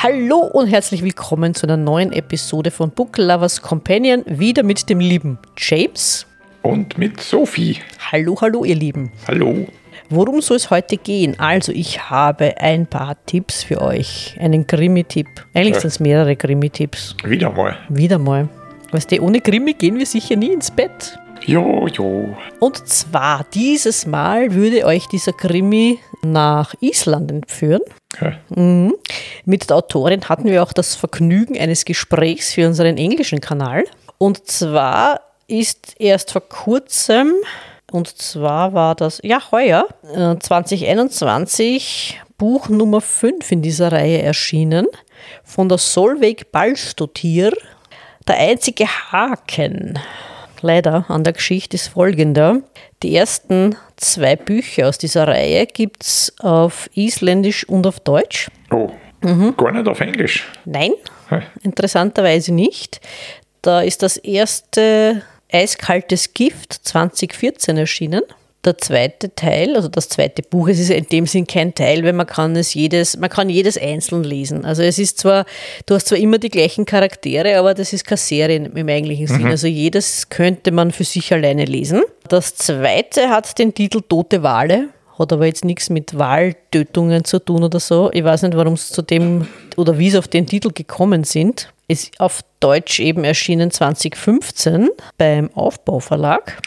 Hallo und herzlich willkommen zu einer neuen Episode von Book Lovers Companion, wieder mit dem lieben James. Und mit Sophie. Hallo, hallo, ihr Lieben. Hallo. Worum soll es heute gehen? Also, ich habe ein paar Tipps für euch. Einen Krimi-Tipp. Eigentlich Ja. sind es mehrere Krimi-Tipps. Wieder mal. Wieder mal. Weißt du, ohne Krimi gehen wir sicher nie ins Bett. Jo, jo. Und zwar, dieses Mal würde euch dieser Krimi nach Island entführen. Ja. Mhm. Mit der Autorin hatten wir auch das Vergnügen eines Gesprächs für unseren englischen Kanal. Und zwar ist erst vor kurzem, und zwar war das, ja, heuer, äh, 2021, Buch Nummer 5 in dieser Reihe erschienen, von der Solveig Ballstottir, Der einzige Haken. Leider an der Geschichte ist folgender. Die ersten zwei Bücher aus dieser Reihe gibt es auf Isländisch und auf Deutsch. Oh, Mhm. gar nicht auf Englisch. Nein, Hä? interessanterweise nicht. Da ist das erste Eiskaltes Gift 2014 erschienen. Der zweite Teil, also das zweite Buch, es ist in dem Sinn kein Teil, weil man kann es jedes, man kann jedes einzeln lesen. Also es ist zwar, du hast zwar immer die gleichen Charaktere, aber das ist keine Serie im eigentlichen Sinn. Also jedes könnte man für sich alleine lesen. Das zweite hat den Titel Tote Wale, hat aber jetzt nichts mit Wahltötungen zu tun oder so. Ich weiß nicht, warum es zu dem oder wie sie auf den Titel gekommen sind. Ist auf Deutsch eben erschienen 2015 beim Aufbauverlag.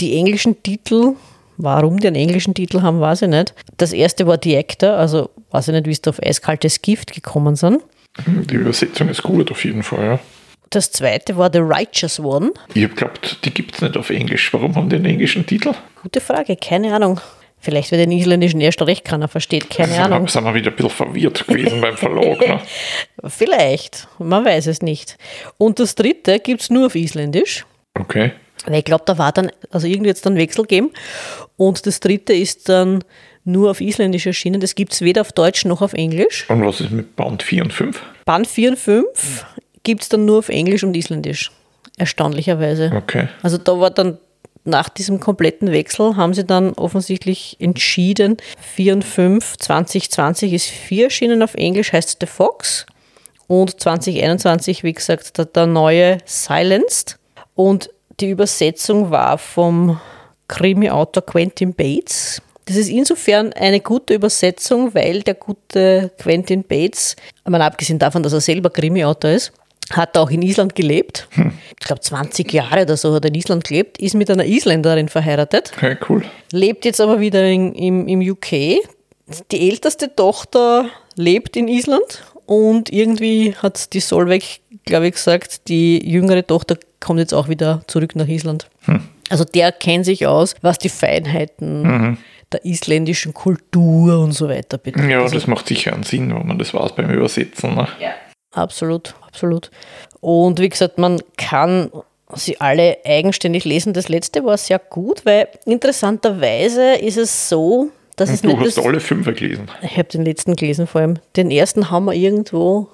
Die englischen Titel, warum die einen englischen Titel haben, weiß ich nicht. Das erste war The Actor, also weiß ich nicht, wie sie da auf eiskaltes Gift gekommen sind. Die Übersetzung ist gut auf jeden Fall, ja. Das zweite war The Righteous One. Ich hab glaubt, die gibt es nicht auf Englisch. Warum haben die einen englischen Titel? Gute Frage, keine Ahnung. Vielleicht, weil den isländischen erst recht keiner versteht, keine Sind Ahnung. sind wir wieder ein bisschen verwirrt gewesen beim Verlag. Ne? Vielleicht, man weiß es nicht. Und das dritte gibt es nur auf Isländisch. Okay. Weil ich glaube, da war dann, also irgendwie jetzt dann Wechsel geben. Und das dritte ist dann nur auf Isländisch erschienen. Das gibt es weder auf Deutsch noch auf Englisch. Und was ist mit Band 4 und 5? Band 4 und 5 gibt es dann nur auf Englisch und Isländisch. Erstaunlicherweise. Okay. Also da war dann nach diesem kompletten Wechsel haben sie dann offensichtlich entschieden, 4 und 5, 2020 ist 4 erschienen auf Englisch, heißt The Fox. Und 2021, wie gesagt, der, der neue Silenced. Und die Übersetzung war vom Krimi-Autor Quentin Bates. Das ist insofern eine gute Übersetzung, weil der gute Quentin Bates, mal abgesehen davon, dass er selber Krimi-Autor ist, hat auch in Island gelebt. Ich glaube, 20 Jahre oder so hat er in Island gelebt, ist mit einer Isländerin verheiratet, Okay, cool. lebt jetzt aber wieder in, im, im UK. Die älteste Tochter lebt in Island und irgendwie hat die Solveig, glaube ich, gesagt, die jüngere Tochter kommt jetzt auch wieder zurück nach Island. Also der kennt sich aus, was die Feinheiten der isländischen Kultur und so weiter betrifft. Ja, Also das macht sicher einen Sinn, wenn man das weiß beim Übersetzen. Ne? Absolut, absolut. Und wie gesagt, man kann sie alle eigenständig lesen. Das letzte war sehr gut, weil interessanterweise ist es so, dass es Und du nicht hast das, alle fünf gelesen. ich habe den letzten gelesen vor allem. Den ersten haben wir irgendwo,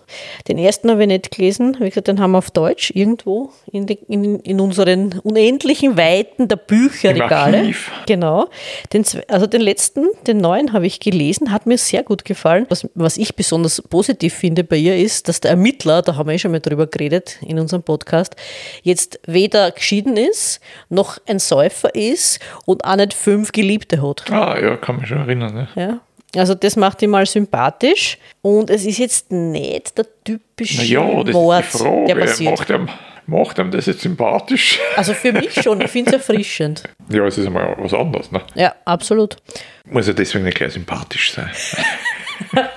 den ersten habe ich nicht gelesen. Wie gesagt, den haben wir auf Deutsch irgendwo in, die, in, in unseren unendlichen Weiten der Bücherregale. Archiv. Genau. Den, also den letzten, den neuen habe ich gelesen, hat mir sehr gut gefallen. Was, was ich besonders positiv finde bei ihr ist, dass der Ermittler, da haben wir eh schon mal drüber geredet in unserem Podcast, jetzt weder geschieden ist, noch ein Säufer ist und auch nicht fünf Geliebte hat. Ah, ja, kann mich schon erinnern. Ne? Ja. Also das macht ihn mal sympathisch und es ist jetzt nicht der typische Naja, das Mord, ist die Frage. der passiert. Macht einem, macht einem das jetzt sympathisch? Also für mich schon, ich finde es erfrischend. Ja, es ist einmal was anderes. Ne? Ja, absolut. Muss ja deswegen nicht gleich sympathisch sein.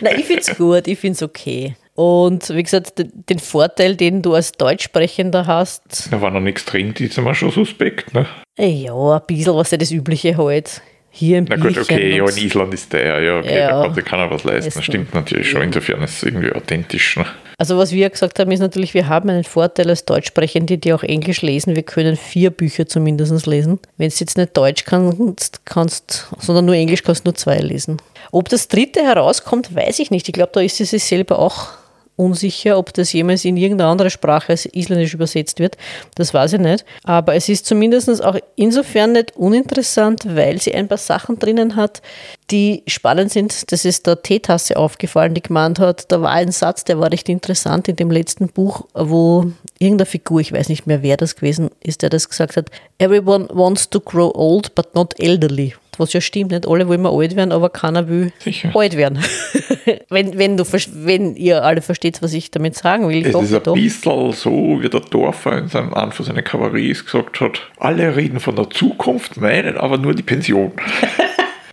Nein, ich finde es gut, ich finde es okay. Und wie gesagt, den- Vorteil, den du als Deutschsprechender hast, Da war noch nichts drin, die sind mir schon suspekt. Ne? ja, ein bisschen was ja das Übliche halt. Hier im Na gut, okay, ja, in Island ist der, ja, okay, Ja. da kann keiner was leisten. Ist Das stimmt natürlich schon, insofern ist es irgendwie authentisch. Ne? Also was wir gesagt haben, ist natürlich, wir haben einen Vorteil als Deutschsprechende, die auch Englisch lesen. Wir können vier Bücher zumindest lesen. Wenn du jetzt nicht Deutsch kannst, kannst, sondern nur Englisch, kannst du nur zwei lesen. Ob das dritte herauskommt, weiß ich nicht. Ich glaube, da ist sie sich selber auch unsicher, ob das jemals in irgendeine andere Sprache als Isländisch übersetzt wird. Das weiß ich nicht. Aber es ist zumindest auch insofern nicht uninteressant, weil sie ein paar Sachen drinnen hat, die spannend sind. Das ist der Teetasse aufgefallen, die gemeint hat, da war ein Satz, der war recht interessant in dem letzten Buch, wo irgendeine Figur, ich weiß nicht mehr, wer das gewesen ist, der das gesagt hat, Everyone wants to grow old, but not elderly. Was ja stimmt, nicht alle wollen wir alt werden, aber keiner will Sicher. alt werden. wenn, wenn, du, wenn ihr alle versteht, was ich damit sagen will. Ich Es ist ein doch. bisschen so, wie der Dorfer in seinem Anfang seiner Kabarets gesagt hat, alle reden von der Zukunft, meinen aber nur die Pension.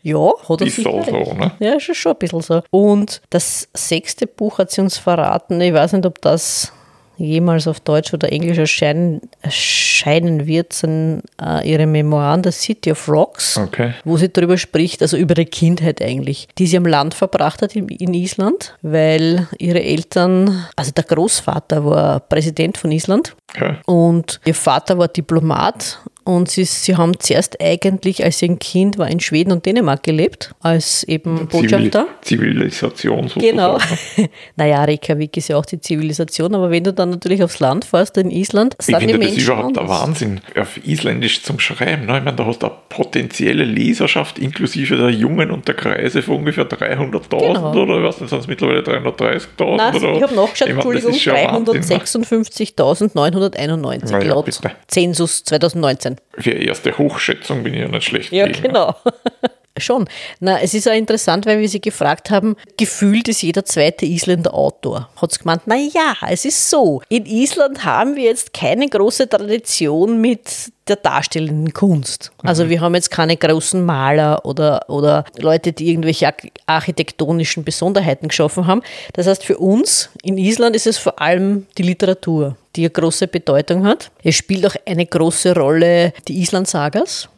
Ja, hat er Ist sicher so, so, recht. ne? Ja, ist schon ein bisschen so. Und das sechste Buch hat sie uns verraten. Ich weiß nicht, ob das jemals auf Deutsch oder Englisch erscheinen, erscheinen wird, sind äh, ihre Memoiren, The City of Rocks, Okay. wo sie darüber spricht, also über ihre Kindheit eigentlich, die sie am Land verbracht hat in, in Island, weil ihre Eltern, also der Großvater war Präsident von Island okay. und ihr Vater war Diplomat und sie, sie haben zuerst eigentlich, als sie ein Kind war, in Schweden und Dänemark gelebt, als eben Botschafter. Zivil Zivilisation sozusagen. Genau. naja, Reykjavik ist ja auch die Zivilisation, aber wenn du dann natürlich aufs Land fährst, in Island, Ich sind die finde das Menschen überhaupt der. Wahnsinn, auf Isländisch zum Schreiben. Ne? Ich meine, da hast du eine potenzielle Leserschaft inklusive der Jungen und der Kreise von ungefähr 300.000 Genau. oder was sind es mittlerweile 330.000? Nein, oder? ich habe nachgeschaut, Ich Entschuldigung, ist schon Wahnsinn, ne? 356.991 Na ja, laut bitte. Zensus 2019. Für erste Hochschätzung bin ich ja nicht schlecht. Ja, gelegen, ne? Schon. Na, es ist auch interessant, weil wir sie gefragt haben, gefühlt ist jeder zweite Isländer Autor. Hat sie gemeint, na ja, es ist so. In Island haben wir jetzt keine große Tradition mit der darstellenden Kunst. Also wir haben jetzt keine großen Maler oder, oder Leute, die irgendwelche arch- architektonischen Besonderheiten geschaffen haben. Das heißt, für uns in Island ist es vor allem die Literatur, die eine große Bedeutung hat. Es spielt auch eine große Rolle die Island-Sagas.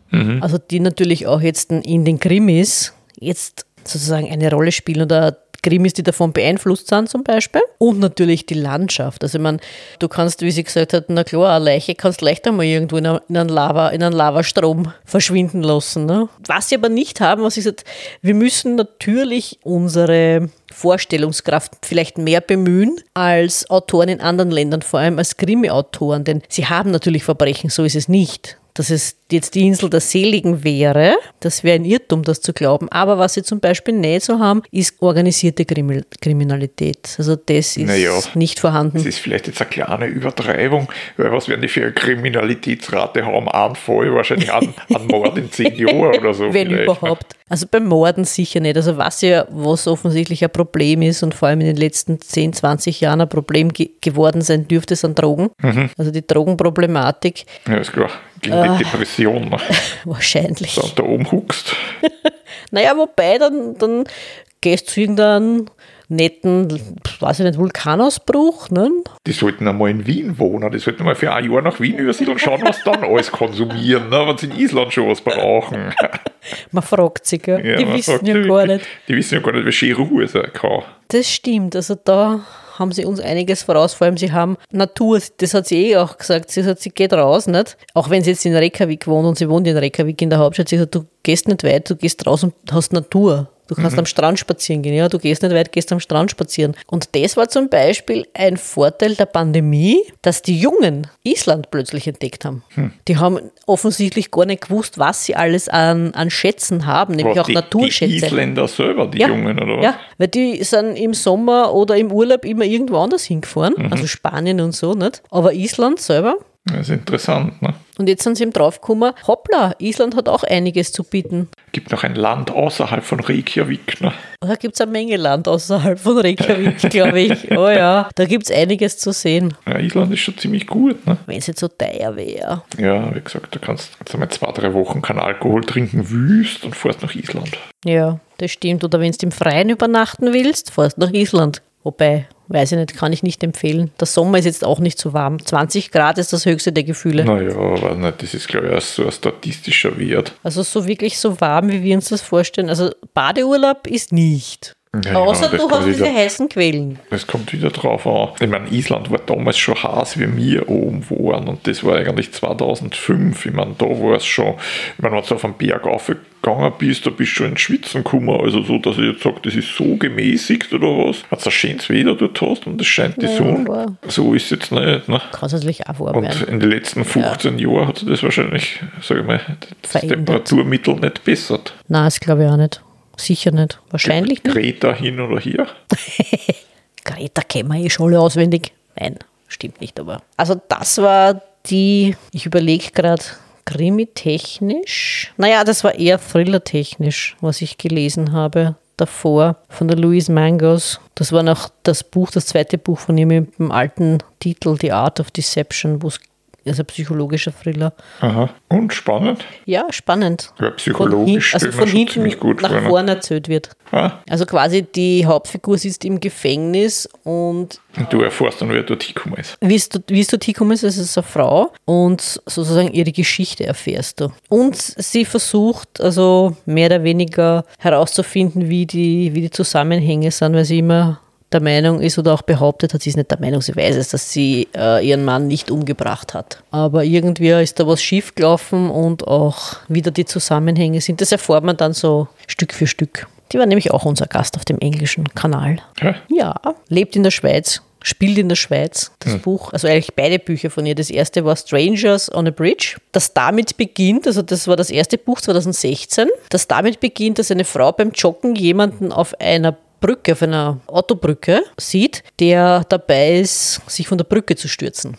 Also die natürlich auch jetzt in den Krimis jetzt sozusagen eine Rolle spielen oder Krimis, die davon beeinflusst sind zum Beispiel. Und natürlich die Landschaft. Also ich meine, du kannst, wie sie gesagt hat, na klar, eine Leiche kannst leicht einmal irgendwo in, in einen, Lava, in einen Lavastrom verschwinden lassen. Ne? Was sie aber nicht haben, was ich gesagt, wir müssen natürlich unsere Vorstellungskraft vielleicht mehr bemühen als Autoren in anderen Ländern, vor allem als Krimi-Autoren, denn sie haben natürlich Verbrechen, so ist es nicht dass es jetzt die Insel der Seligen wäre. Das wäre ein Irrtum, das zu glauben. Aber was sie zum Beispiel nicht so haben, ist organisierte Krimi- Kriminalität. Also das ist Naja. nicht Das vorhanden. ist vielleicht jetzt eine kleine Übertreibung, weil was werden die für eine Kriminalitätsrate haben? Ein Fall, wahrscheinlich an, an Mord in zehn Jahren oder so. Wenn vielleicht, überhaupt. Also beim Morden sicher nicht. Also was ja, was offensichtlich ein Problem ist und vor allem in den letzten 10, 20 Jahren ein Problem ge geworden sein dürfte, sind Drogen. Mhm. Also die Drogenproblematik? Ja, ist klar. Ah. die Depression. Ne? wahrscheinlich. So, da oben huckst. Naja, wobei, dann, dann gehst du zu irgendeinem netten, weiß ich nicht, Vulkanausbruch, ne? Die sollten einmal in Wien wohnen. Die sollten mal für ein Jahr nach Wien übersiedeln und schauen, was dann alles konsumieren, ne? wenn sie in Island schon was brauchen. Man fragt sich, gell? Ja, die wissen ja die, gar nicht. Die wissen ja gar nicht, wie schön Ruhe sein kann. Das stimmt, also da haben sie uns einiges voraus, vor allem sie haben Natur, das hat sie eh auch gesagt, sie sagt, sie geht raus, nicht? Auch wenn sie jetzt in Reykjavik wohnt und sie wohnt in Reykjavik in der Hauptstadt, sie sagt, du gehst nicht weit, du gehst raus und hast Natur. Du kannst am Strand spazieren gehen, ja, du gehst nicht weit, gehst am Strand spazieren. Und das war zum Beispiel ein Vorteil der Pandemie, dass die Jungen Island plötzlich entdeckt haben. Die haben offensichtlich gar nicht gewusst, was sie alles an, an Schätzen haben, nämlich Was, auch die, Naturschätze. Die Isländer selber, die Ja. Jungen, oder was? Ja, weil die sind im Sommer oder im Urlaub immer irgendwo anders hingefahren, Mhm. also Spanien und so, nicht? Aber Island selber. Das ist interessant. Ne? Und jetzt sind sie eben draufgekommen, hoppla, Island hat auch einiges zu bieten. Gibt noch ein Land außerhalb von Reykjavik. Ne? Da gibt es eine Menge Land außerhalb von Reykjavik, glaube ich. Oh ja, da gibt es einiges zu sehen, Ja, Island ist schon ziemlich gut. Ne? wenn es jetzt so teuer wäre. Ja, wie gesagt, da kannst du einmal zwei, drei Wochen keinen Alkohol trinken, wüst und fährst nach Island. Ja, das stimmt. Oder wenn du im Freien übernachten willst, fährst nach Island. Wobei, weiß ich nicht, kann ich nicht empfehlen. Der Sommer ist jetzt auch nicht so warm. 20 Grad ist das höchste der Gefühle. Naja, weiß nicht, das ist, glaube ich, auch so ein statistischer Wert. Also so wirklich so warm, wie wir uns das vorstellen. Also Badeurlaub ist nicht. Ja, Außer das du hast diese wieder- heißen Quellen. Das kommt wieder drauf an. Ich meine, Island war damals schon heiß, wie wir oben waren. Und das war eigentlich 2005. Ich meine, da war es schon, ich meine, wenn du auf den Berg aufgegangen bist, da bist du schon ins Schwitzen gekommen. Also so, dass ich jetzt sage, das ist so gemäßigt oder was. Wenn du ein schönes Wetter dort hast und es scheint die Ja, Sonne. aber- So ist es jetzt nicht. Ne? Kann es natürlich auch warm Und in den letzten 15 Jahren hat sich das wahrscheinlich, sage ich mal, das Verändert. Temperaturmittel nicht bessert. Nein, das glaube ich auch nicht. Sicher nicht. Wahrscheinlich nicht. Greta hin oder her. Greta kennen wir eh schon alle auswendig. Nein, stimmt nicht, aber. Also, das war die, ich überlege gerade, Krimi-technisch. Naja, das war eher Thriller-technisch, was ich gelesen habe davor von der Louise Mangos. Das war noch das Buch, das zweite Buch von ihr mit dem alten Titel The Art of Deception, wo es also psychologischer Thriller. Aha. Und spannend. Ja, spannend. Ja, psychologisch also von hinten nach vor, ne? vorne erzählt wird. Ah, Also quasi die Hauptfigur sitzt im Gefängnis und und du erfährst dann, wer dort hingekommen ist. wie es dort- dort hingekommen ist, es ist eine Frau und sozusagen ihre Geschichte erfährst du. Und sie versucht also mehr oder weniger herauszufinden, wie die, wie die Zusammenhänge sind, weil sie immer der Meinung ist oder auch behauptet hat, sie ist nicht der Meinung, sie weiß es, dass sie äh, ihren Mann nicht umgebracht hat. Aber irgendwie ist da was schiefgelaufen und auch wieder die Zusammenhänge sind. Das erfährt man dann so Stück für Stück. Die war nämlich auch unser Gast auf dem englischen Kanal. Ja? Ja, lebt in der Schweiz, spielt in der Schweiz. Das Buch, also eigentlich beide Bücher von ihr. Das erste war Strangers on a Bridge, das damit beginnt, also das war das erste Buch 2016, das damit beginnt, dass eine Frau beim Joggen jemanden auf einer Brücke, auf einer Autobrücke sieht, der dabei ist, sich von der Brücke zu stürzen.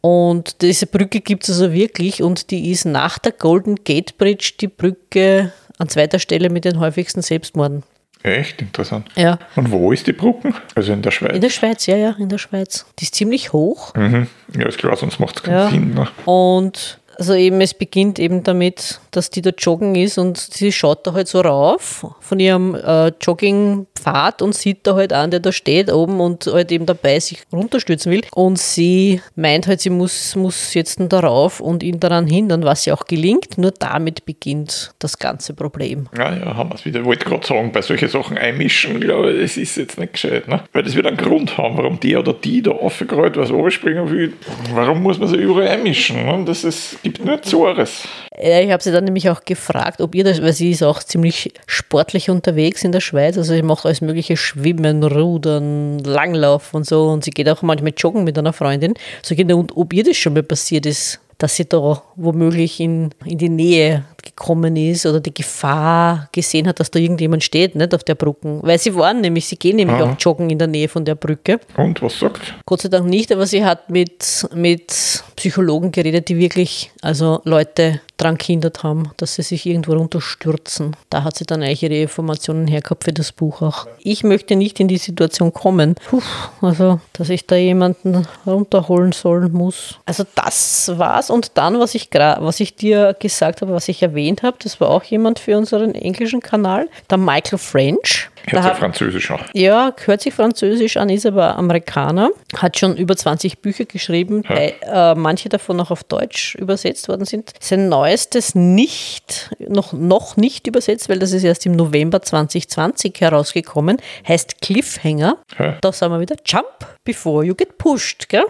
Und diese Brücke gibt es also wirklich und die ist nach der Golden Gate Bridge die Brücke an zweiter Stelle mit den häufigsten Selbstmorden. Echt interessant. Ja. Und wo ist die Brücken? Also in der Schweiz. In der Schweiz, ja, ja, in der Schweiz. Die ist ziemlich hoch. mhm. Ja, ist klar, sonst macht es keinen Ja. Sinn. Ne? Und also eben, es beginnt eben damit, dass die da joggen ist und sie schaut da halt so rauf von ihrem äh, Joggingpfad und sieht da halt einen, der da steht oben und halt eben dabei sich runterstürzen will. Und sie meint halt, sie muss, muss jetzt darauf und ihn daran hindern, was ihr auch gelingt. Nur damit beginnt das ganze Problem. Ja, ja, haben wir es wieder. Ich wollte gerade sagen, bei solchen Sachen einmischen, glaube ich, das ist jetzt nicht gescheit. Ne? Weil das wird einen Grund haben, warum der oder die da aufgerollt was überspringen will. Warum muss man sich überall einmischen? Ne? Das ist, gibt nur Zores. Ja, ich habe sie dann nämlich auch gefragt, ob ihr das, weil sie ist auch ziemlich sportlich unterwegs in der Schweiz. Also sie macht alles mögliche Schwimmen, Rudern, Langlauf und so. Und sie geht auch manchmal joggen mit einer Freundin. So genau, und ob ihr das schon mal passiert ist, dass sie da womöglich in, in die Nähe gekommen ist oder die Gefahr gesehen hat, dass da irgendjemand steht, nicht auf der Brücke. Weil sie waren nämlich, sie gehen nämlich Aha. auch joggen in der Nähe von der Brücke. Und was sagt? Gott sei Dank nicht, aber sie hat mit, mit Psychologen geredet, die wirklich also Leute dran gehindert haben, dass sie sich irgendwo runterstürzen. Da hat sie dann eigentlich ihre Informationen hergehabt für das Buch auch. Ich möchte nicht in die Situation kommen, Puh, also dass ich da jemanden runterholen sollen muss. Also das war's. Und dann, was ich, was ich dir gesagt habe, was ich erwähnt habe, das war auch jemand für unseren englischen Kanal, der Michael French. Hört sich Französisch an. ja, hört sich französisch an, ist aber Amerikaner, hat schon über 20 Bücher geschrieben, Ja. bei, äh, manche davon auch auf Deutsch übersetzt worden sind. Sein neuestes nicht, noch, noch nicht übersetzt, weil das ist erst im November 2020 herausgekommen, heißt Cliffhanger. Ja. Da sagen wir wieder, Jump before you get pushed, gell?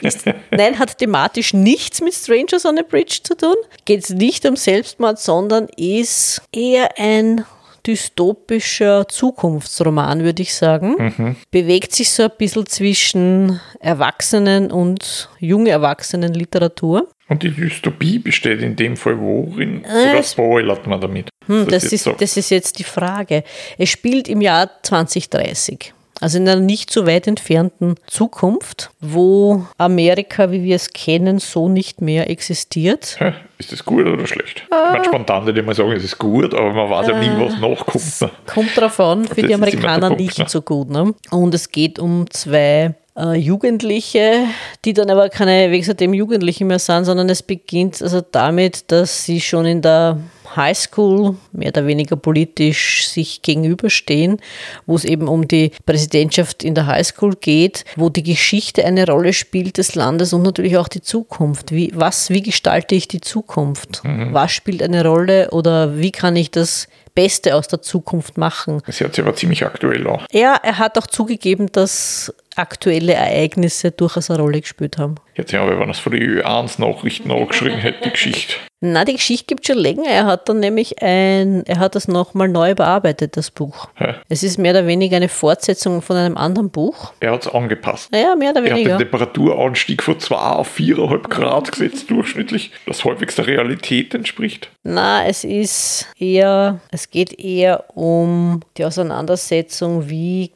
Ist, nein, hat thematisch nichts mit Strangers on a Bridge zu tun. Geht es nicht um Selbstmord, sondern ist eher ein dystopischer Zukunftsroman, würde ich sagen. Bewegt sich so ein bisschen zwischen Erwachsenen und junge Erwachsenen-Literatur. Und die Dystopie besteht in dem Fall worin? Äh, Oder spoilert man damit? Hm, das, jetzt ist, sagt? das ist jetzt die Frage. Es spielt im Jahr 2030. Also in einer nicht so weit entfernten Zukunft, wo Amerika, wie wir es kennen, so nicht mehr existiert. Hä? Ist das gut oder schlecht? Ah. Ich meine, spontan würde ich mal sagen, es ist gut, aber man weiß ja nie, was nachkommt. Ne? Kommt drauf an, für Das die Amerikaner Punkt, nicht ne? so gut. Ne? Und es geht um zwei äh, Jugendliche, die dann aber keine wegen seitdem Jugendliche mehr sind, sondern es beginnt also damit, dass sie schon in der Highschool mehr oder weniger politisch sich gegenüberstehen, wo es eben um die Präsidentschaft in der Highschool geht, wo die Geschichte eine Rolle spielt des Landes und natürlich auch die Zukunft. Wie, was, wie gestalte ich die Zukunft? Mhm. Was spielt eine Rolle oder wie kann ich das Beste aus der Zukunft machen. Das hört sich aber ziemlich aktuell an. Ja, er hat auch zugegeben, dass aktuelle Ereignisse durchaus eine Rolle gespielt haben. Jetzt ja, wenn er es von den Ö1-Nachrichten angeschrieben hätte, die Geschichte. Na, die Geschichte gibt es schon länger. Er hat dann nämlich ein, er hat das nochmal neu bearbeitet, das Buch. Hä? Es ist mehr oder weniger eine Fortsetzung von einem anderen Buch. Er hat es angepasst. Naja, mehr oder weniger. Er hat den Temperaturanstieg von 2 auf 4,5 Grad gesetzt, durchschnittlich, das häufigst der Realität entspricht. Na, es ist eher, es geht eher um die Auseinandersetzung, wie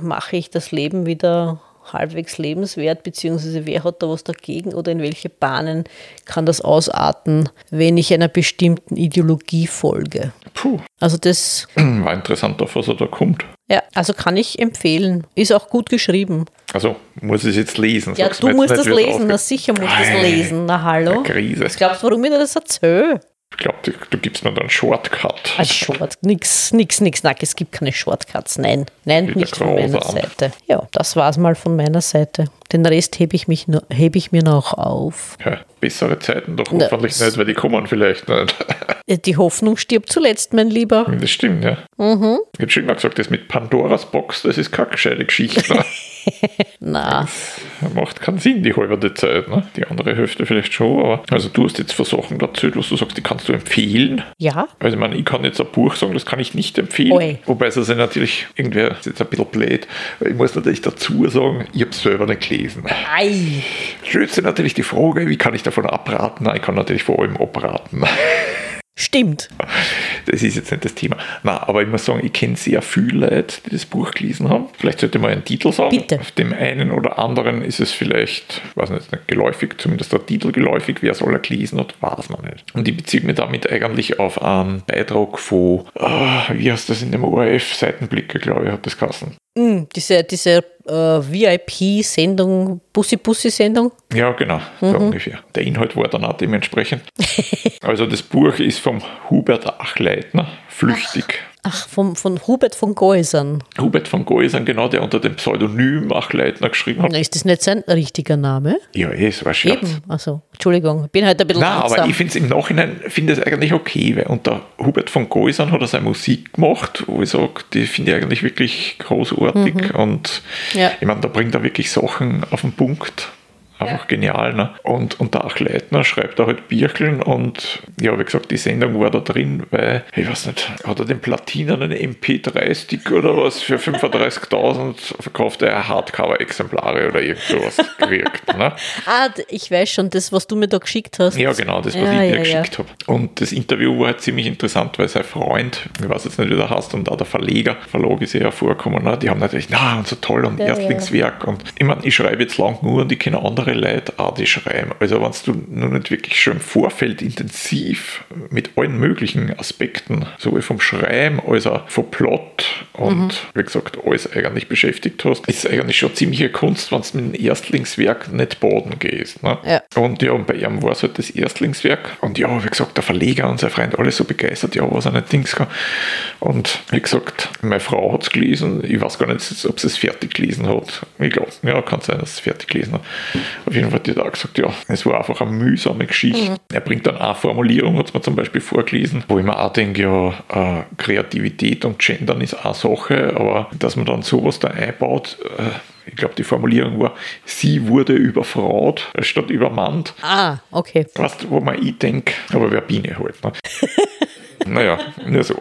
mache ich das Leben wieder halbwegs lebenswert, beziehungsweise wer hat da was dagegen oder in welche Bahnen kann das ausarten, wenn ich einer bestimmten Ideologie folge. Puh. Also das war interessant, auf was er da kommt. Ja, also kann ich empfehlen. Ist auch gut geschrieben. Also muss ich es jetzt lesen. Ja, du musst das lesen, na sicher musst du das lesen. Na hallo. Krise. Was glaubst du, warum ich das erzähle? Ich glaube, du, gibst mir dann Shortcut. Ein Short, nix, nix, nix, nein, es gibt keine Shortcuts. Nein, nein, nicht von meiner. Seite. Ja, das war es mal von meiner Seite. Den Rest hebe ich, mich, hebe ich mir noch auf. Ja, bessere Zeiten doch hoffentlich Na, nicht, weil die kommen vielleicht nicht. Die Hoffnung stirbt zuletzt, mein Lieber. Das stimmt, ja. Mhm. Ich habe schon immer gesagt, das mit Pandoras Box, das ist keine gescheite Geschichte. Ne? Na. Das macht keinen Sinn, die halbe Zeit. Ne? Die andere Hälfte vielleicht schon, aber also du hast jetzt für Sachen erzählt, was du sagst, die kannst du empfehlen. Ja. Also ich meine, ich kann jetzt ein Buch sagen, das kann ich nicht empfehlen. Oi. Wobei es also natürlich irgendwie, ist jetzt ein bisschen blöd, ich muss natürlich dazu sagen, ich habe selber nicht gelesen. Ei. Stellt sich natürlich die Frage, wie kann ich davon abraten? Ich kann natürlich vor allem abraten. Stimmt. Das ist jetzt nicht das Thema. Na, aber ich muss sagen, ich kenne sehr viele Leute, die das Buch gelesen haben. Vielleicht sollte mal einen Titel sagen. Bitte. Auf dem einen oder anderen ist es vielleicht, weiß nicht, nicht geläufig, zumindest der Titel geläufig. Wer soll er gelesen hat, weiß man nicht. Und ich beziehe mich damit eigentlich auf einen Beitrag von, oh, wie heißt das in dem ORF-Seitenblicker, glaube ich, hat das geheißen. Mm, diese diese äh, VIP-Sendung, Bussi-Bussi-Sendung? Ja, genau, so mhm. ungefähr. Der Inhalt war dann auch dementsprechend. also das Buch ist vom Hubert Achleitner, Flüchtig. Ach. Ach, vom, von Hubert von Geusern. Hubert von Geusern, genau, der unter dem Pseudonym Achleitner geschrieben hat. Ist das nicht sein richtiger Name? Ja, eh, es war Scherz. Eben, also, Entschuldigung, ich bin halt ein bisschen Nein, langsam. aber ich finde es im Nachhinein finde es eigentlich okay, weil unter Hubert von Geusern hat er seine Musik gemacht, wo ich sage, die finde ich eigentlich wirklich großartig mhm. und ja. ich meine, da bringt er wirklich Sachen auf den Punkt Einfach ja. genial. Ne? Und, und der Achleitner schreibt da halt Birkeln und ja, wie gesagt, die Sendung war da drin, weil, ich weiß nicht, hat er den platinenen MP3-Stick oder was für 35.000 verkauft er Hardcover-Exemplare oder irgendwas gekriegt. Ne? Ah, ich weiß schon, das, was du mir da geschickt hast. Ja, genau, das, was ja, ich dir ja, geschickt habe. Und das Interview war halt ziemlich interessant, weil sein Freund, ich weiß jetzt nicht, wie der heißt, und auch der Verleger, Verlag ist ja hervorgekommen, ne? die haben natürlich, na, und so toll und Erstlingswerk. Und ich meine, ich schreibe jetzt lang nur und ich kenne andere andere Leute auch die schreiben. Also wenn du nur nicht wirklich schon im Vorfeld intensiv mit allen möglichen Aspekten, sowohl vom Schreiben als auch vom Plot und mhm. wie gesagt alles eigentlich beschäftigt hast, ist eigentlich schon ziemliche Kunst, wenn du mit dem Erstlingswerk nicht baden gehst. Ne? Ja. Und ja, und bei ihm war es halt das Erstlingswerk und ja, wie gesagt, der Verleger und sein Freund alle so begeistert, ja, was er nicht Dings kann. Und wie gesagt, meine Frau hat es gelesen, ich weiß gar nicht, ob sie es fertig gelesen hat. Ich glaube, ja, kann sein, dass sie es fertig gelesen hat. Auf jeden Fall hat die da gesagt, ja, es war einfach eine mühsame Geschichte. Mhm. Er bringt dann auch Formulierung, hat es mir zum Beispiel vorgelesen, wo ich mir auch denke, ja, äh, Kreativität und Gendern ist eine Sache, aber dass man dann sowas da einbaut, äh, ich glaube, die Formulierung war, sie wurde überfraut statt übermannt. Ah, okay. Weißt wo man ich denke, aber wer Biene halt. Ne? naja, nur so.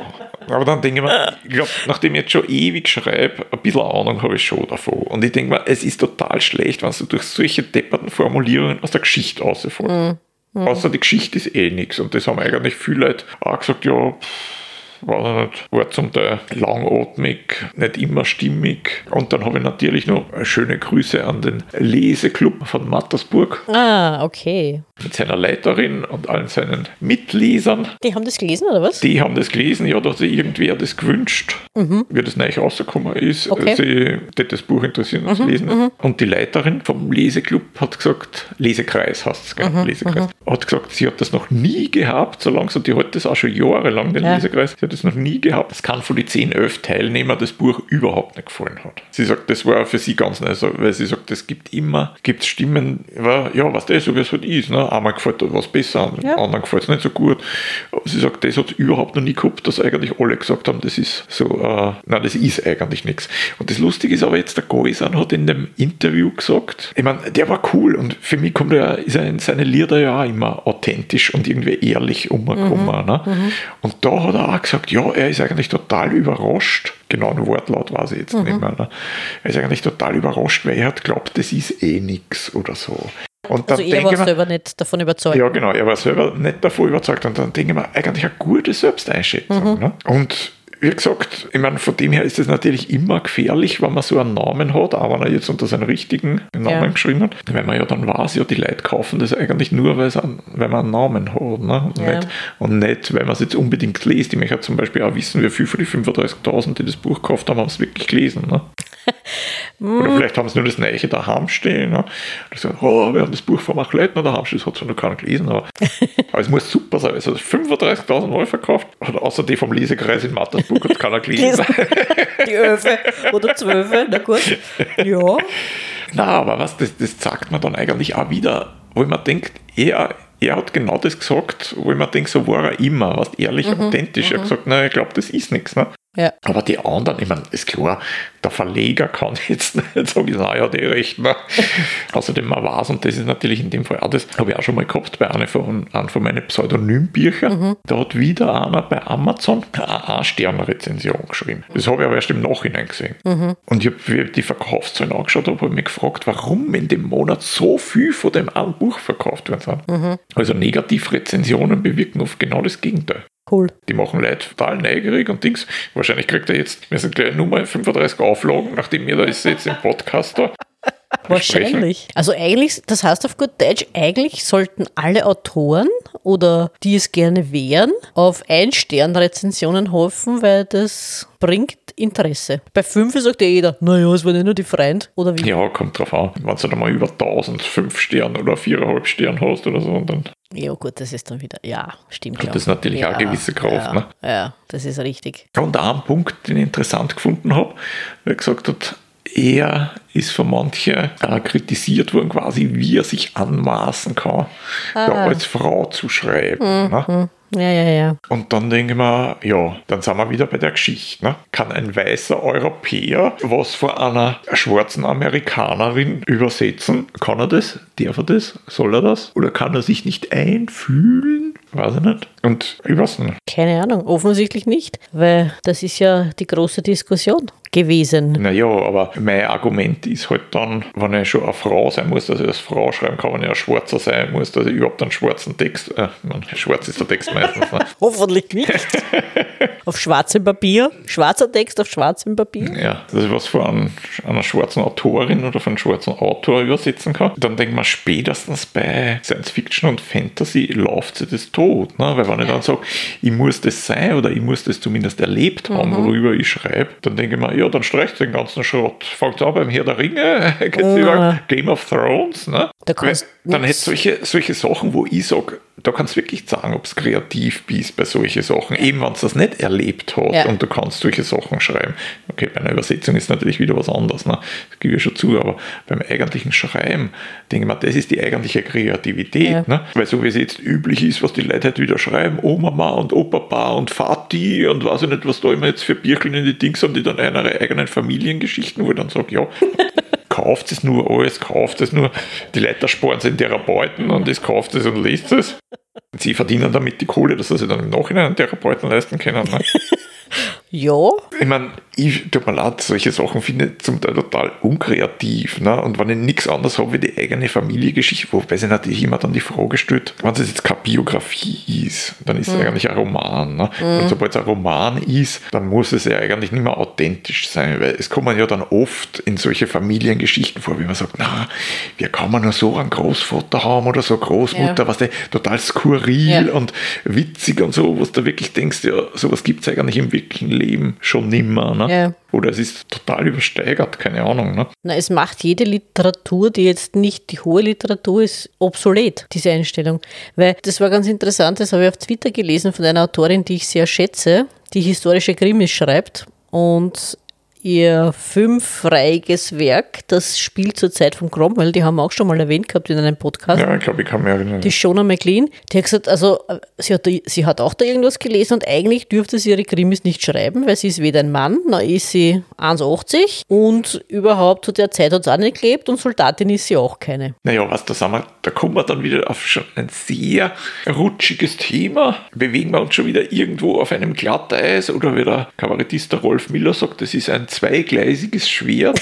Aber dann denke ich mir, ich glaube, nachdem ich jetzt schon ewig schreibe, ein bisschen Ahnung habe ich schon davon. Und ich denke mir, es ist total schlecht, wenn du durch solche depperten Formulierungen aus der Geschichte rausfällst. Mhm. Mhm. Außer die Geschichte ist eh nichts. Und das haben eigentlich viele Leute auch gesagt, ja, pff, war, nicht, war zum Teil langatmig, nicht immer stimmig. Und dann habe ich natürlich noch schöne Grüße an den Leseclub von Mattersburg. Ah, okay. Mit seiner Leiterin und allen seinen Mitlesern. Die haben das gelesen, oder was? Die haben das gelesen, ja, dass sich irgendwer das gewünscht, mhm. wie das neu rausgekommen ist. Okay. Sie die das Buch interessieren und mhm, lesen. Mhm. Und die Leiterin vom Leseclub hat gesagt, Lesekreis heißt es, mhm, Lesekreis, mhm. hat gesagt, sie hat das noch nie gehabt, solange so, die hat das auch schon jahrelang, den ja. Lesekreis, sie hat das noch nie gehabt. Es kann von den 10, 11 Teilnehmern das Buch überhaupt nicht gefallen hat. Sie sagt, das war für sie ganz neu, also, weil sie sagt, es gibt immer, gibt Stimmen, ja, was das so wie es halt ist, ne? einmal gefällt was besser, ja. anderen gefällt es nicht so gut. Sie sagt, das hat es überhaupt noch nie gehabt, dass eigentlich alle gesagt haben, das ist so, äh, nein, das ist eigentlich nichts. Und das Lustige ist aber jetzt, der Goisan hat in dem Interview gesagt, ich meine, der war cool und für mich kommt er, ist er in seine Lieder ja auch immer authentisch und irgendwie ehrlich umgekommen. Mhm. Ne? Mhm. Und da hat er auch gesagt, ja, er ist eigentlich total überrascht, genau ein Wortlaut weiß ich jetzt mhm. nicht mehr. Ne? Er ist eigentlich total überrascht, weil er hat glaubt, das ist eh nichts oder so. Und dann also er war selber nicht davon überzeugt. Ja, genau, er war selber nicht davon überzeugt. Und dann denke ich mir, eigentlich eine gute Selbsteinschätzung. Mhm. Ne? Und wie gesagt, ich meine, von dem her ist es natürlich immer gefährlich, wenn man so einen Namen hat, auch wenn er jetzt unter seinen richtigen Namen ja. geschrieben hat. Weil man ja dann weiß, ja, die Leute kaufen das eigentlich nur, weil, weil man einen Namen hat. Ne? Und, ja. nicht, und nicht, weil man es jetzt unbedingt liest. Ich möchte zum Beispiel auch wissen, wie viel von den 35.000, die das Buch gekauft haben, haben es wirklich gelesen. Ne? Oder vielleicht haben sie nur das Neiche daheim stehen. Ne? Und sagen, oh, wir haben das Buch von Machleitner daheim stehen, das hat zwar noch keiner gelesen, aber, aber es muss super sein. Also 35.000 Mal verkauft, und außer die vom Lesekreis in Mathe Buch hat keiner gelesen. Die Öfe oder Zwölfe, na gut. Ja. Na, aber was, das, das sagt man dann eigentlich auch wieder, wo man denkt, er, er hat genau das gesagt, wo man denkt, so war er immer, was ehrlich, mhm, authentisch. Mhm. Er hat gesagt, na, ich glaube, das ist nichts. Ne? Ja. Aber die anderen, ich meine, ist klar, der Verleger kann jetzt nicht sagen, naja, die Rechner. Außerdem man weiß, und das ist natürlich in dem Fall auch das, habe ich auch schon mal gehabt bei einer von, einem von meinen Pseudonymbüchern. Mhm. Da hat wieder einer bei Amazon eine Sternrezension geschrieben. Das habe ich aber erst im Nachhinein gesehen. Mhm. Und ich habe die Verkaufszahlen angeschaut, habe mich gefragt, warum in dem Monat so viel von dem einen Buch verkauft werden. Mhm. Also Negativrezensionen bewirken oft genau das Gegenteil. Cool. Die machen Leute total neugierig und Dings. Wahrscheinlich kriegt er jetzt, wir sind gleich Nummer 35 Auflagen, nachdem wir da jetzt im Podcast da. Wahrscheinlich. Also eigentlich, das heißt auf gut Deutsch, eigentlich sollten alle Autoren oder die es gerne wären, auf Ein-Stern-Rezensionen hoffen, weil das bringt Interesse. Bei 5 sagt ja jeder, naja, es war nicht nur die Freund oder wie. Ja, kommt drauf an. Wenn du dann mal über 1000, 5 Sterne oder 4,5 Sterne hast oder so, dann. Ja, gut, das ist dann wieder, ja, stimmt. Hat das natürlich ja, auch gewisse Kraft. Ja, ne? ja, das ist richtig. Und ein Punkt, den ich interessant gefunden habe, weil er gesagt hat, er ist von manchen äh, kritisiert worden, quasi wie er sich anmaßen kann, ah. da als Frau zu schreiben. Mhm. Ne? Ja, ja, ja. Und dann denke ich mir, ja, dann sind wir wieder bei der Geschichte. Ne? Kann ein weißer Europäer was von einer schwarzen Amerikanerin übersetzen? Kann er das? Darf er das? Soll er das? Oder kann er sich nicht einfühlen? Weiß ich nicht. Und ich weiß nicht. Keine Ahnung, offensichtlich nicht, weil das ist ja die große Diskussion gewesen. Naja, aber mein Argument ist halt dann, wenn ich schon eine Frau sein muss, dass ich als Frau schreiben kann, wenn ich ein Schwarzer sein muss, dass ich überhaupt einen schwarzen Text, äh, man, schwarz ist der Text meistens. Ne? Hoffentlich nicht. auf schwarzem Papier, schwarzer Text auf schwarzem Papier. Ja, das ist was von einer schwarzen Autorin oder von einem schwarzen Autor übersetzen kann. Dann denkt man spätestens bei Science Fiction und Fantasy läuft sie das tot. Ne? Weil wenn ich dann sage, ich muss das sein oder ich muss das zumindest erlebt haben, mhm. worüber ich schreibe, dann denke ich mir, ja, dann streicht den ganzen Schrott. Fangt an beim Herr der Ringe, ja. Game of Thrones. Ne? Da dann hätte solche, solche Sachen, wo ich sage, da kannst du wirklich sagen, ob es kreativ bist bei solchen Sachen. Eben, wenn es das nicht erlebt hat ja. und du kannst solche Sachen schreiben. Okay, bei einer Übersetzung ist natürlich wieder was anderes, ne? das gebe ich schon zu, aber beim eigentlichen Schreiben, denke ich mir, das ist die eigentliche Kreativität. Ja. Ne? Weil so wie es jetzt üblich ist, was die Leute halt wieder schreiben, Oma und Opa und Vati und weiß ich nicht, was da immer jetzt für Birkeln in die Dings haben, die dann ihre eigenen Familiengeschichten, wo ich dann sage, ja, kauft es nur alles, kauft es nur. Die Leute sparen sind Therapeuten und das kauft es und liest es. Sie verdienen damit die Kohle, dass sie sich dann im Nachhinein einen Therapeuten leisten können. Ne? Ja. Ich meine, ich, tut mir leid, solche Sachen finde ich zum Teil total unkreativ. Ne? Und wenn ich nichts anderes habe wie die eigene Familiengeschichte, wobei sich natürlich immer dann die Frage stellt, wenn es jetzt keine Biografie ist, dann ist es Mhm. eigentlich ein Roman. Ne? Und sobald es ein Roman ist, dann muss es ja eigentlich nicht mehr authentisch sein, weil es kommen ja dann oft in solche Familiengeschichten vor, wie man sagt, na, wie kann man nur so einen Großvater haben oder so eine Großmutter, Ja. was der total skurril Ja. und witzig und so, was du wirklich denkst, ja, sowas gibt es eigentlich im wirklichen Leben schon nimmer. Ne? Ja. Oder es ist total übersteigert, keine Ahnung. Ne? Na, es macht jede Literatur, die jetzt nicht die hohe Literatur ist, obsolet, diese Einstellung. Weil das war ganz interessant, das habe ich auf Twitter gelesen von einer Autorin, die ich sehr schätze, die historische Krimis schreibt. Und ihr fünfreiges Werk, das spielt zur Zeit von Cromwell, die haben wir auch schon mal erwähnt gehabt in einem Podcast. Ja, ich glaube, ich kann mich erinnern. Die Shona McLean, die hat gesagt, also äh, sie hat, sie hat auch da irgendwas gelesen und eigentlich dürfte sie ihre Krimis nicht schreiben, weil sie ist weder ein Mann, noch ist sie 1,80 und überhaupt zu der Zeit hat sie auch nicht gelebt und Soldatin ist sie auch keine. Naja, was da sind wir, da kommen wir dann wieder auf schon ein sehr rutschiges Thema. Bewegen wir uns schon wieder irgendwo auf einem Glatteis oder wie der Kabarettist der Rolf Miller sagt, das ist ein zweigleisiges Schwert.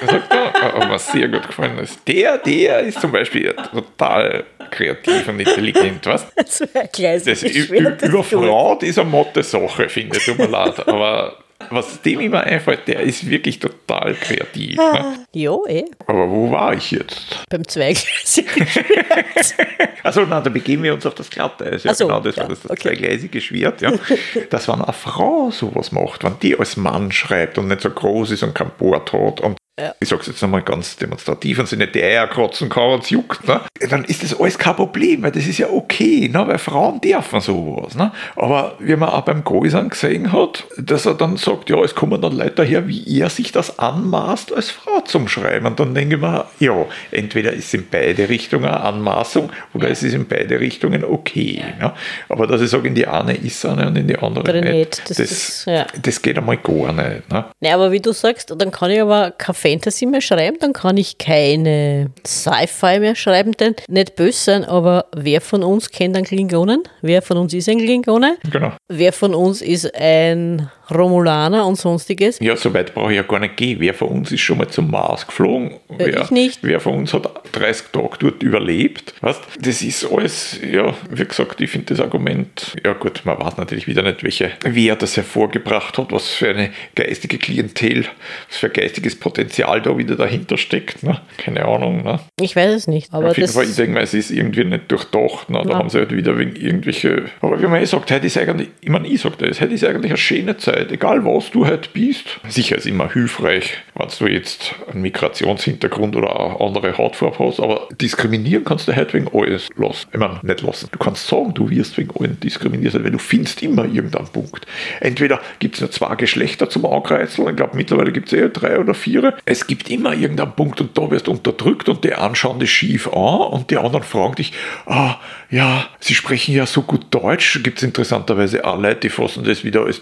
Er sagt, ja, aber was sehr gut gefallen ist. Der, der ist zum Beispiel total kreativ und intelligent, was? Gleich Das Ü- Ü- über Frau, das ist eine motte Sache, finde ich, tut mir leid. Aber was dem immer einfällt, der ist wirklich total kreativ. Ne? Ja, eh, Aber wo war ich jetzt? beim zweigleisigen Also na, da begeben wir uns auf das Glatteis. Ja, Ach so, genau, das ja, war das, das okay. zweigleisige Schwert. Ja. Dass wenn eine Frau sowas macht, wenn die als Mann schreibt und nicht so groß ist und kein Bord hat und Ja. ich sage es jetzt nochmal ganz demonstrativ und sie nicht die Eier kratzen kann und es juckt, ne? dann ist das alles kein Problem, weil das ist ja okay, ne? weil Frauen dürfen sowas. Ne? Aber wie man auch beim Gäusern gesehen hat, dass er dann sagt, ja, es kommen dann Leute daher, wie er sich das anmaßt, als Frau zum Schreiben. Und dann denke ich mir, ja, entweder ist es in beide Richtungen eine Anmaßung oder es ist in beide Richtungen okay. Ne? Aber dass ich sage, in die eine ist eine und in die andere nicht, nicht, das, das das, ja. geht einmal gar nicht. Ne? Ja, aber wie du sagst, dann kann ich aber keine Fantasy mehr schreiben, dann kann ich keine Sci-Fi mehr schreiben, denn nicht böse sein, aber wer von uns kennt einen Klingonen? Wer von uns ist ein Klingone? Genau. Wer von uns ist ein Romulaner und sonstiges? Ja, so weit brauche ich ja gar nicht gehen. Wer von uns ist schon mal zum Mars geflogen? wer, ich nicht. Wer von uns hat 30 Tage dort überlebt? Weißt, das ist alles, ja, wie gesagt, ich finde das Argument, ja gut, man weiß natürlich wieder nicht, welche, wer das hervorgebracht hat, was für eine geistige Klientel, was für geistiges Potenzial da wieder dahinter steckt. Ne? Keine Ahnung. Ne? Ich weiß es nicht, aber Auf jeden Fall, ich denke mal, es ist irgendwie nicht durchdacht. Ne? Da Ja. haben sie halt wieder wegen irgendwelche. Aber wie man eh sagt, heute ist eigentlich, ich meine, ich sage das, heute ist eigentlich eine schöne Zeit. Egal was du heute bist. Sicher ist immer hilfreich, wenn du jetzt einen Migrationshintergrund oder eine andere Hautfarbe hast, aber diskriminieren kannst du heute wegen alles lassen. Ich meine, nicht lassen. Du kannst sagen, du wirst wegen allem diskriminiert, weil du findest immer irgendeinen Punkt. Entweder gibt es nur zwei Geschlechter zum Ankreuzeln, ich glaube mittlerweile gibt es eher drei oder vier. Es gibt immer irgendeinen Punkt und da wirst du unterdrückt und die einen schauen dich schief an und die anderen fragen dich, ah, ja, sie sprechen ja so gut Deutsch. Gibt es interessanterweise auch Leute, die fassen das wieder als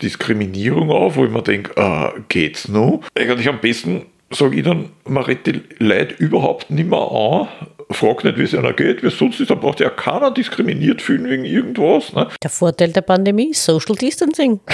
Diskriminierung auf, wo ich mir denke, äh, geht's noch? Eigentlich am besten sage ich dann, man redet die Leute überhaupt nicht mehr an, fragt nicht, wie es einer geht, wie es sonst ist, dann braucht ja keiner diskriminiert fühlen wegen irgendwas. Ne? der Vorteil der Pandemie, Social Distancing,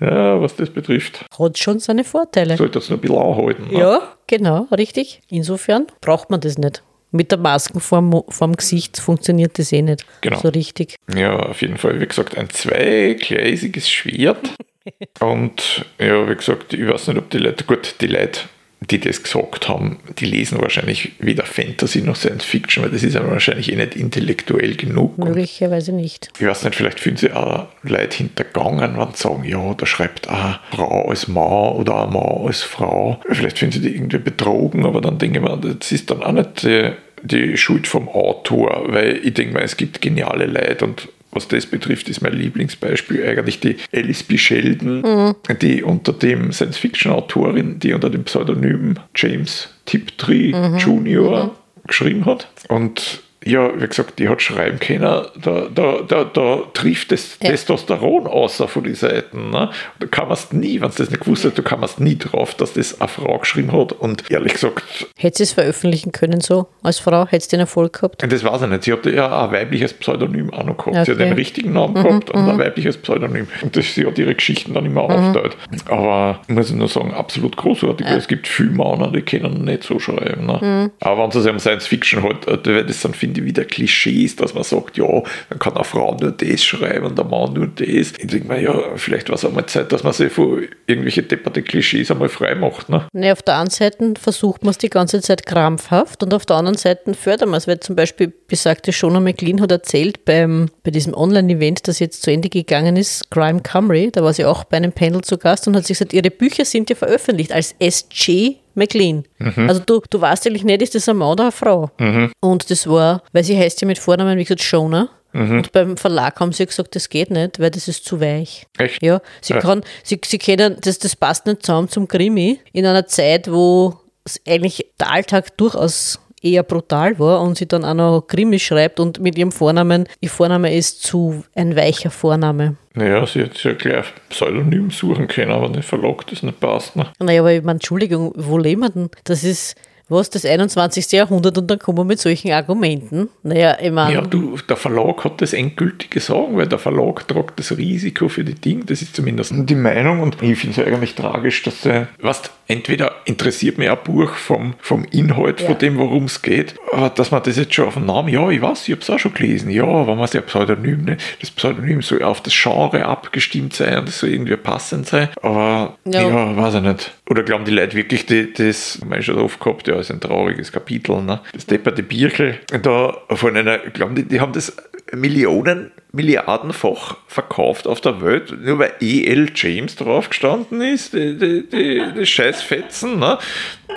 Ja, was das betrifft, hat schon seine Vorteile. sollte das nur ein bisschen anhalten. Ne? Ja, genau, richtig. Insofern braucht man das nicht. Mit der Maske vorm, vorm Gesicht funktioniert das eh nicht Genau. so richtig. Ja, auf jeden Fall, wie gesagt, ein zweigleisiges Schwert. Und ja, wie gesagt, ich weiß nicht, ob die Leute, gut, die Leute, die das gesagt haben, die lesen wahrscheinlich weder Fantasy noch Science Fiction, weil das ist ja wahrscheinlich eh nicht intellektuell genug. Möglicherweise nicht. ich weiß nicht, vielleicht fühlen sich auch Leute hintergangen, wenn sie sagen, ja, da schreibt eine Frau als Mann oder ein Mann als Frau. Vielleicht fühlen sie die irgendwie betrogen, aber dann denke ich mir, das ist dann auch nicht die, die Schuld vom Autor, weil ich denke mal, es gibt geniale Leute und was das betrifft, ist mein Lieblingsbeispiel eigentlich die Alice B. Sheldon, die unter dem Science-Fiction-Autorin, die unter dem Pseudonym James Tiptree Jr. geschrieben hat. Und ja, wie gesagt, die hat schreiben können, da, da, da, da trifft das ja. Testosteron außer von den Seiten. Ne? Da kann man es nie, wenn es das nicht gewusst hat, da kann man es nie drauf, dass das eine Frau geschrieben hat. Und ehrlich gesagt. Hätte sie es veröffentlichen können so als Frau? Hätte sie den Erfolg gehabt? Das weiß ich nicht. Sie hat ja ein weibliches Pseudonym auch noch gehabt. Okay. Sie hat einen richtigen Namen mhm, gehabt und ein mhm. weibliches Pseudonym. Und das, sie hat ihre Geschichten dann immer mhm. aufteilt. Aber muss ich nur sagen, absolut großartig, ja. es gibt viele Männer, die können nicht so schreiben. Ne? Mhm. Aber wenn es um Science Fiction halt, äh, das dann finde ich wieder Klischees, dass man sagt, ja, dann kann eine Frau nur das schreiben und der Mann nur das. Ich denke mir, ja, vielleicht war es einmal Zeit, dass man sich von irgendwelchen depperte Klischees einmal frei macht. Ne? Nee, auf der einen Seite versucht man es die ganze Zeit krampfhaft und auf der anderen Seite fördert man es, weil zum Beispiel besagte Shona McLean hat erzählt beim, bei diesem Online-Event, das jetzt zu Ende gegangen ist, Crime Camry, da war sie auch bei einem Panel zu Gast und hat sich gesagt, ihre Bücher sind ja veröffentlicht als SG McLean. Mhm. Also du, du weißt eigentlich nicht, ist das ein Mann oder eine Frau. Mhm. Und das war, weil sie heißt ja mit Vornamen, wie gesagt, Shona. Mhm. Und beim Verlag haben sie gesagt, das geht nicht, weil das ist zu weich. Echt? Ja, sie ja. kann, sie, sie können, das, das passt nicht zusammen zum Krimi in einer Zeit, wo eigentlich der Alltag durchaus eher brutal war und sie dann auch noch Krimi schreibt und mit ihrem Vornamen, ihr Vorname ist zu ein weicher Vorname. Naja, sie hätte ja gleich Pseudonym suchen können, aber der Verlag das nicht passt. Ne? Naja, aber ich meine, Entschuldigung, wo leben wir denn? Das ist was, das 21. Jahrhundert und dann kommen wir mit solchen Argumenten. Naja, ich meine. Ja, du, der Verlag hat das endgültige Sagen, weil der Verlag tragt das Risiko für die Dinge, das ist zumindest die Meinung und ich finde es eigentlich tragisch, dass der, was entweder interessiert mich ein Buch vom, vom Inhalt, ja. von dem, worum es geht, aber dass man das jetzt schon auf den Namen, ja, ich weiß, ich habe es auch schon gelesen, ja, wenn man es ja Pseudonym, ne, das Pseudonym soll auf das Genre abgestimmt sein und das soll irgendwie passend sein, aber ja, ja weiß ich nicht. Oder glauben die Leute wirklich, die, das wir schon oft gehabt, ja, ist ein trauriges Kapitel, ne? das depperte Birkel, da von einer, glauben die, die haben das Millionen milliardenfach verkauft auf der Welt, nur weil E.L. James drauf gestanden ist, die, die, die, die Scheißfetzen. Ne?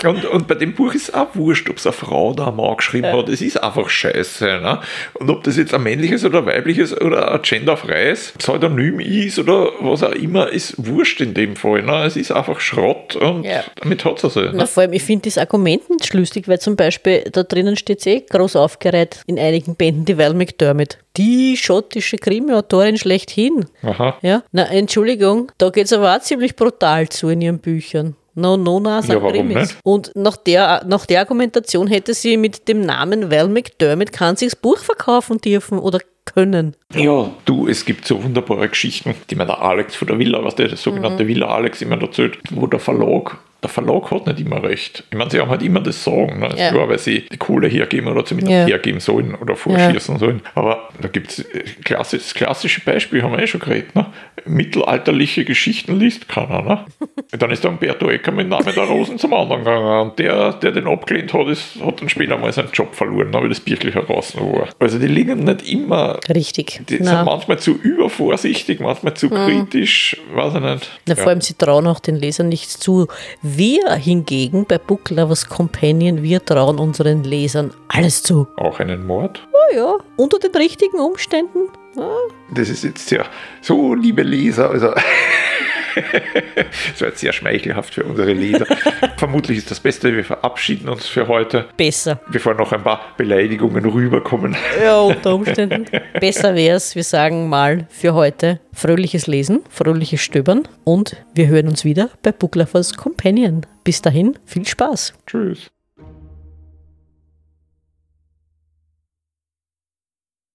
Und, und bei dem Buch ist es auch wurscht, ob es eine Frau oder ein Mann geschrieben ja. hat. Es ist einfach scheiße. Ne? Und ob das jetzt ein männliches oder weibliches oder ein genderfreies Pseudonym ist oder was auch immer, ist wurscht in dem Fall. Ne? Es ist einfach Schrott und ja. damit hat es sich. Ne? vor allem, ich finde das Argument nicht schlüssig, weil zum Beispiel da drinnen steht es eh groß aufgereiht in einigen Bänden, die Val McDermott die schottische Krimi-Autorin schlechthin. Aha. Ja, na, Entschuldigung, da geht es aber auch ziemlich brutal zu in ihren Büchern. No, no, na, ja. Und nach der, nach der Argumentation hätte sie mit dem Namen Val McDermott kann sich das Buch verkaufen dürfen oder können. Ja, du, es gibt so wunderbare Geschichten, die mir der Alex von der Villa, was der, der sogenannte mhm. Villa Alex immer erzählt, wo der Verlag der Verlag hat nicht immer recht. Ich meine, sie haben halt immer das Sagen, ne? ja. klar, weil sie die Kohle hergeben oder zumindest ja. hergeben sollen oder vorschießen ja. sollen. Aber da gibt es äh, klassisch, das klassische Beispiel, haben wir eh schon geredet. Ne? Mittelalterliche Geschichten liest keiner. Ne? dann ist der Umberto Ecker mit Namen der Rosen zum anderen gegangen. Und der, der den abgelehnt hat, ist, hat dann später mal seinen Job verloren, weil das Birklich heraus war. Also die liegen nicht immer. Richtig. Die Na. sind manchmal zu übervorsichtig, manchmal zu hm. kritisch, weiß ich nicht. Na, vor allem, sie trauen auch den Lesern nichts zu wir hingegen bei Book Lovers Companion, wir trauen unseren Lesern alles zu. Auch einen Mord? Oh ja, unter den richtigen Umständen. Ja. Das ist jetzt ja so, liebe Leser, also das war jetzt sehr schmeichelhaft für unsere Leser. Vermutlich ist das Beste, wir verabschieden uns für heute. Besser. Bevor noch ein paar Beleidigungen rüberkommen. Ja, unter Umständen. Besser wäre es, wir sagen mal für heute fröhliches Lesen, fröhliches Stöbern und wir hören uns wieder bei Booklovers Companion. Bis dahin, viel Spaß. Tschüss.